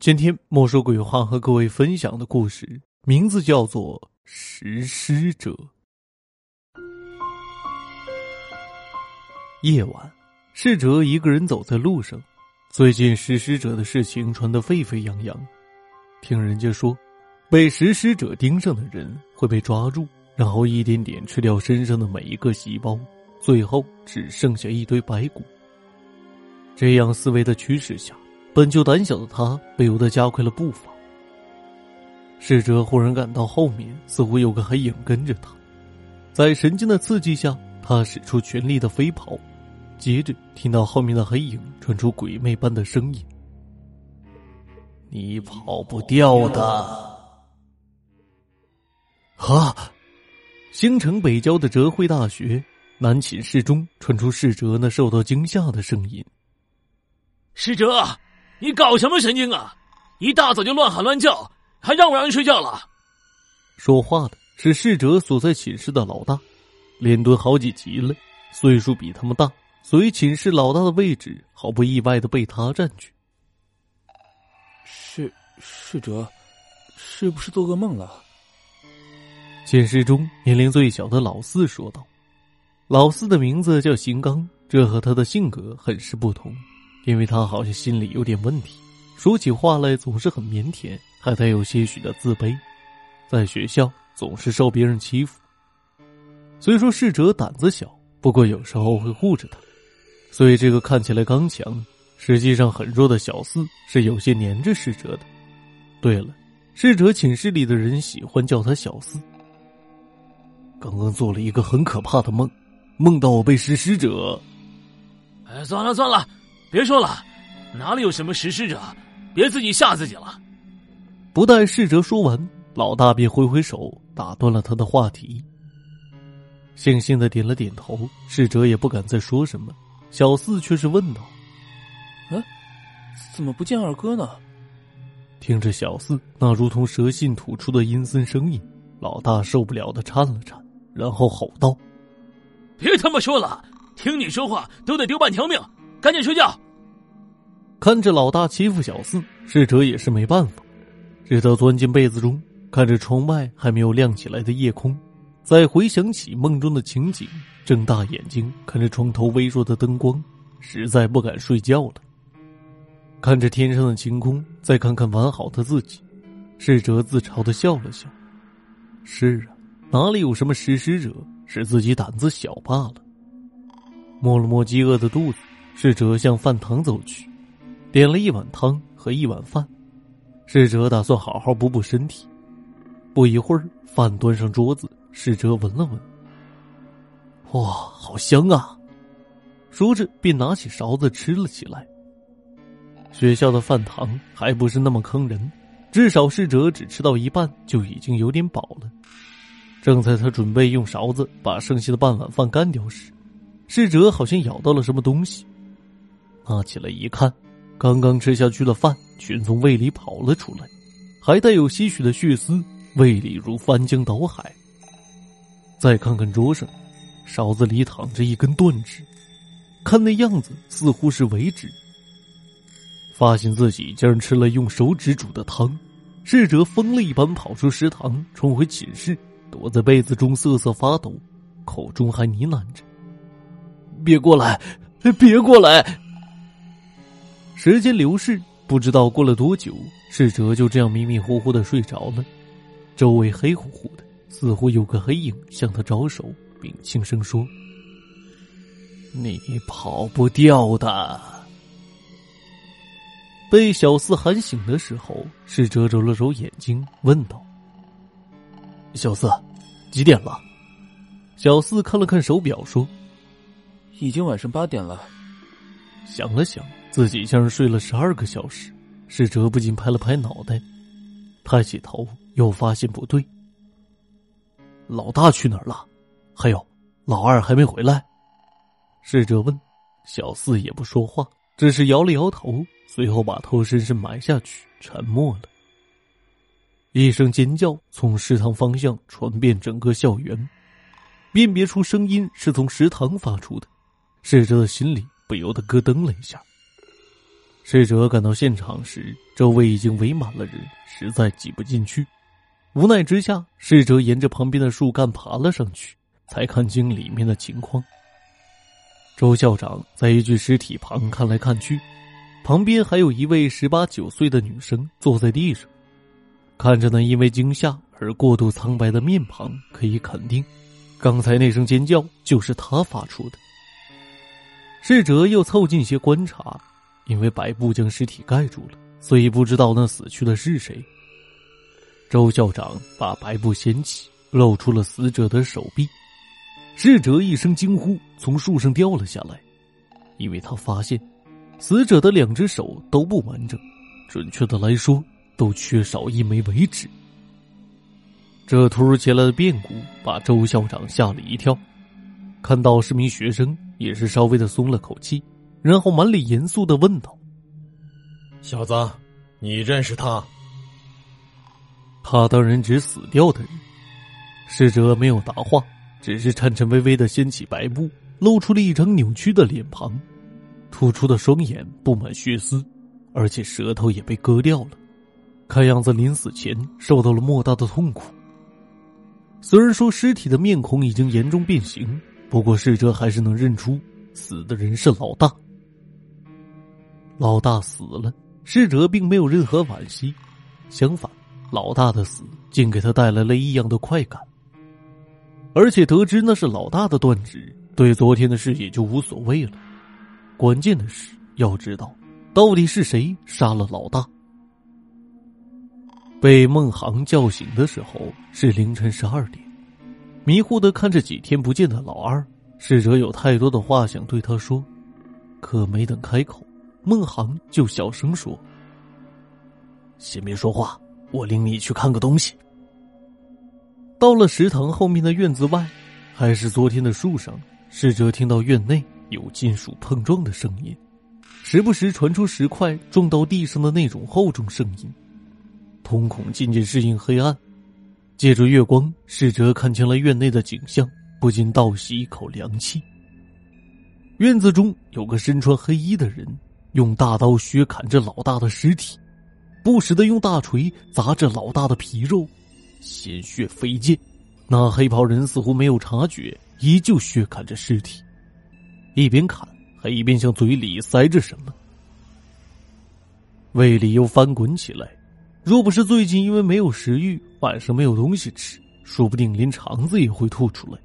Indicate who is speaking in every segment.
Speaker 1: 今天莫说鬼话和各位分享的故事名字叫做《食尸者》。夜晚，逝者一个人走在路上。最近食尸者的事情传得沸沸扬扬，听人家说，被食尸者盯上的人会被抓住，然后一点点吃掉身上的每一个细胞，最后只剩下一堆白骨。这样思维的驱使下。本就胆小的他不由得加快了步伐。侍者忽然感到后面似乎有个黑影跟着他，在神经的刺激下，他使出全力的飞跑，接着听到后面的黑影传出鬼魅般的声音：“你跑不掉的！”啊！星城北郊的哲汇大学南寝室中传出侍者那受到惊吓的声音：“
Speaker 2: 侍者。”你搞什么神经啊！一大早就乱喊乱叫，还让不让人睡觉了？
Speaker 1: 说话的是逝者所在寝室的老大，连蹲好几级了，岁数比他们大，所以寝室老大的位置毫不意外的被他占据。
Speaker 3: 是逝者，是不是做噩梦了？
Speaker 1: 寝室中年龄最小的老四说道：“老四的名字叫邢刚，这和他的性格很是不同。”因为他好像心里有点问题，说起话来总是很腼腆，还带有些许的自卑，在学校总是受别人欺负。虽说逝者胆子小，不过有时候会护着他，所以这个看起来刚强，实际上很弱的小四是有些黏着逝者的。对了，逝者寝室里的人喜欢叫他小四。刚刚做了一个很可怕的梦，梦到我被食尸者……
Speaker 2: 哎，算了算了。别说了，哪里有什么实施者？别自己吓自己了。
Speaker 1: 不待侍者说完，老大便挥挥手打断了他的话题。悻悻的点了点头，侍者也不敢再说什么。小四却是问道：“
Speaker 3: 嗯，怎么不见二哥呢？”
Speaker 1: 听着小四那如同蛇信吐出的阴森声音，老大受不了的颤了颤，然后吼道：“
Speaker 2: 别他妈说了，听你说话都得丢半条命。”赶紧睡觉。
Speaker 1: 看着老大欺负小四，侍者也是没办法，只得钻进被子中，看着窗外还没有亮起来的夜空，再回想起梦中的情景，睁大眼睛看着床头微弱的灯光，实在不敢睡觉了。看着天上的晴空，再看看完好的自己，侍者自嘲的笑了笑。是啊，哪里有什么食尸者，是自己胆子小罢了。摸了摸饥饿的肚子。侍者向饭堂走去，点了一碗汤和一碗饭。侍者打算好好补补身体。不一会儿，饭端上桌子，侍者闻了闻，哇，好香啊！说着便拿起勺子吃了起来。学校的饭堂还不是那么坑人，至少侍者只吃到一半就已经有点饱了。正在他准备用勺子把剩下的半碗饭干掉时，侍者好像咬到了什么东西。拿起来一看，刚刚吃下去的饭全从胃里跑了出来，还带有些许的血丝，胃里如翻江倒海。再看看桌上，勺子里躺着一根断指，看那样子似乎是尾指。发现自己竟然吃了用手指煮的汤，侍者疯了一般跑出食堂，冲回寝室，躲在被子中瑟瑟发抖，口中还呢喃着：“别过来，别过来。”时间流逝，不知道过了多久，侍者就这样迷迷糊糊的睡着了。周围黑乎乎的，似乎有个黑影向他招手，并轻声说：“你跑不掉的。”被小四喊醒的时候，侍者揉了揉眼睛，问道：“小四，几点了？”小四看了看手表，说：“
Speaker 3: 已经晚上八点了。”
Speaker 1: 想了想。自己像是睡了十二个小时，侍者不禁拍了拍脑袋，抬起头又发现不对。老大去哪儿了？还有，老二还没回来。侍者问，小四也不说话，只是摇了摇头，随后把头深深埋下去，沉默了。一声尖叫从食堂方向传遍整个校园，辨别出声音是从食堂发出的，侍者的心里不由得咯噔了一下。侍者赶到现场时，周围已经围满了人，实在挤不进去。无奈之下，侍者沿着旁边的树干爬了上去，才看清里面的情况。周校长在一具尸体旁看来看去，旁边还有一位十八九岁的女生坐在地上，看着那因为惊吓而过度苍白的面庞，可以肯定，刚才那声尖叫就是她发出的。侍者又凑近些观察，因为白布将尸体盖住了，所以不知道那死去的是谁。周校长把白布掀起，露出了死者的手臂。侍者一声惊呼，从树上掉了下来，因为他发现死者的两只手都不完整，准确的来说，都缺少一枚尾指。这突如其来的变故把周校长吓了一跳，看到是名学生，也是稍微的松了口气，然后满脸严肃的问道：“
Speaker 4: 小子，你认识他？”
Speaker 1: 他当然指死掉的人。侍者没有答话。只是颤颤巍巍的掀起白布，露出了一张扭曲的脸庞，突出的双眼布满血丝，而且舌头也被割掉了，看样子临死前受到了莫大的痛苦。虽然说尸体的面孔已经严重变形，不过逝者还是能认出死的人是老大。老大死了，逝者并没有任何惋惜，相反，老大的死竟给他带来了异样的快感。而且得知那是老大的断指，对昨天的事也就无所谓了。关键的是要知道，到底是谁杀了老大。被孟航叫醒的时候是凌晨十二点，迷糊的看着几天不见的老二，逝者有太多的话想对他说，可没等开口，孟航就小声说：“先别说话，我领你去看个东西。”到了食堂后面的院子外，还是昨天的树上，侍者听到院内有金属碰撞的声音，时不时传出石块撞到地上的那种厚重声音。瞳孔渐渐适应黑暗，借着月光，侍者看清了院内的景象，不禁倒吸一口凉气。院子中有个身穿黑衣的人，用大刀削砍着老大的尸体，不时的用大锤砸着老大的皮肉。鲜血飞溅，那黑袍人似乎没有察觉，依旧削砍着尸体，一边砍还一边向嘴里塞着什么，胃里又翻滚起来。若不是最近因为没有食欲，晚上没有东西吃，说不定连肠子也会吐出来。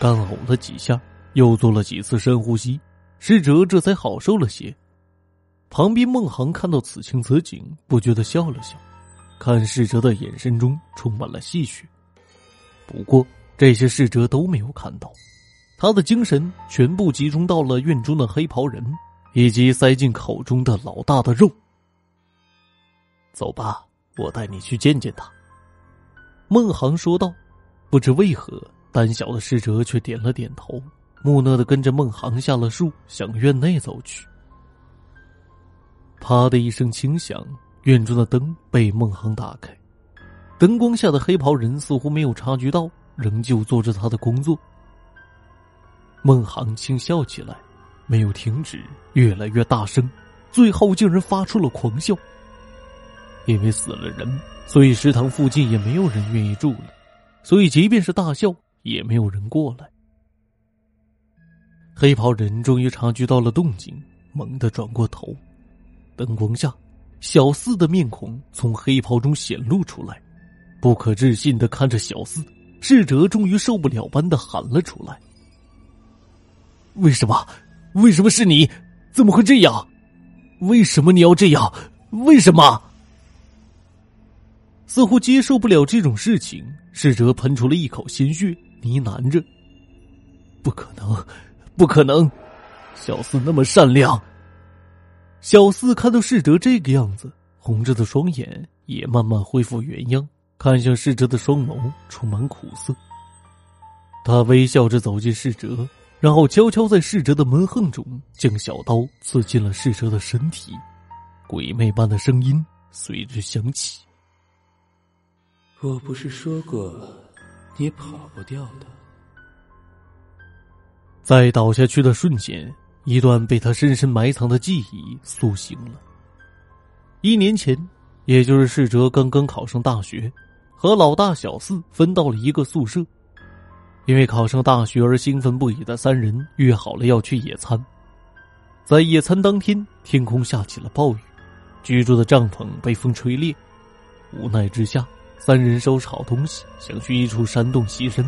Speaker 1: 干呕了几下，又做了几次深呼吸，侍者这才好受了些。旁边孟航看到此情此景，不觉得笑了笑。看侍者的眼神中充满了戏谑，不过这些侍者都没有看到，他的精神全部集中到了院中的黑袍人以及塞进口中的老大的肉。走吧，我带你去见见他。”孟航说道。不知为何，胆小的侍者却点了点头，木讷的跟着孟航下了树，向院内走去。啪的一声轻响。院中的灯被孟航打开，灯光下的黑袍人似乎没有察觉到，仍旧做着他的工作。孟航轻笑起来，没有停止，越来越大声，最后竟然发出了狂笑。因为死了人，所以食堂附近也没有人愿意住了，所以即便是大笑，也没有人过来。黑袍人终于察觉到了动静，猛地转过头，灯光下。小四的面孔从黑袍中显露出来，不可置信的看着小四，侍者终于受不了般的喊了出来：“为什么？为什么是你？怎么会这样？为什么你要这样？为什么？”似乎接受不了这种事情，侍者喷出了一口鲜血，呢喃着：“不可能，不可能！小四那么善良。”小四看到世哲这个样子，红着的双眼也慢慢恢复原样，看向世哲的双眸充满苦涩。他微笑着走进世哲，然后悄悄在世哲的门横中将小刀刺进了世哲的身体，鬼魅般的声音随之响起：“
Speaker 3: 我不是说过，你跑不掉的。”
Speaker 1: 在倒下去的瞬间。一段被他深深埋藏的记忆苏醒了。一年前，也就是世哲刚刚考上大学，和老大小四分到了一个宿舍。因为考上大学而兴奋不已的三人约好了要去野餐。在野餐当天，天空下起了暴雨，居住的帐篷被风吹裂。无奈之下，三人收拾好东西，想去一处山洞栖身。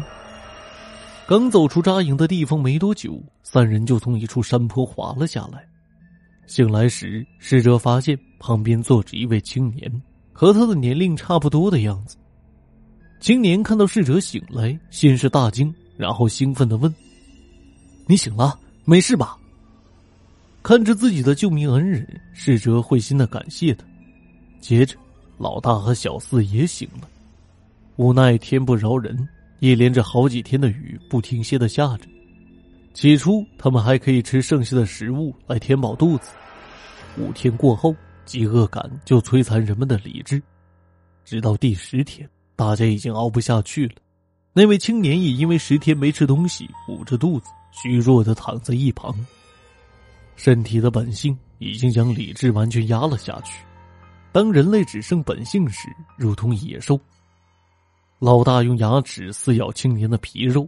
Speaker 1: 刚走出扎营的地方没多久，三人就从一处山坡滑了下来。醒来时，侍者发现旁边坐着一位青年，和他的年龄差不多的样子。青年看到侍者醒来，先是大惊，然后兴奋的问：“你醒了，没事吧？”看着自己的救命恩人，侍者会心的感谢他。接着，老大和小四也醒了。无奈天不饶人，一连着好几天的雨不停歇的下着。起初，他们还可以吃剩下的食物来填饱肚子。五天过后，饥饿感就摧残人们的理智，直到第十天。大家已经熬不下去了，那位青年也因为十天没吃东西，捂着肚子，虚弱的躺在一旁。身体的本性已经将理智完全压了下去。当人类只剩本性时，如同野兽。老大用牙齿撕咬青年的皮肉，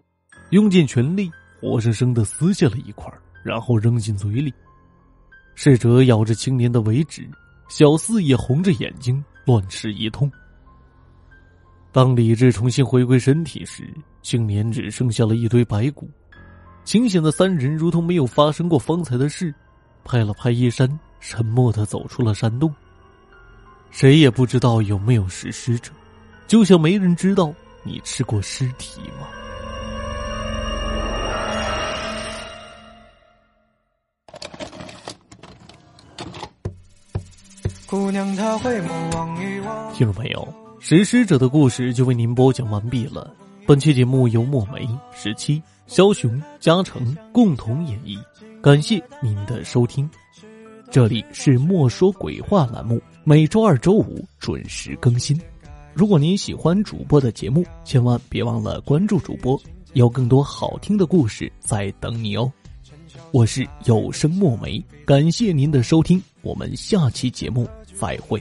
Speaker 1: 用尽全力，活生生的撕下了一块，然后扔进嘴里。侍者咬着青年的尾指，小四也红着眼睛乱吃一通。当理智重新回归身体时，青年只剩下了一堆白骨。清醒的三人如同没有发生过方才的事，拍了拍衣衫，沉默的走出了山洞。谁也不知道有没有实施者，就像没人知道你吃过尸体吗？姑娘她会莫忘于我。听众朋友。实施者的故事就为您播讲完毕了。本期节目由墨梅、十七、枭雄、嘉诚共同演绎，感谢您的收听。这里是莫说鬼话栏目，每周二、周五准时更新。如果您喜欢主播的节目，千万别忘了关注主播，有更多好听的故事在等你哦。我是有声墨梅，感谢您的收听，我们下期节目再会。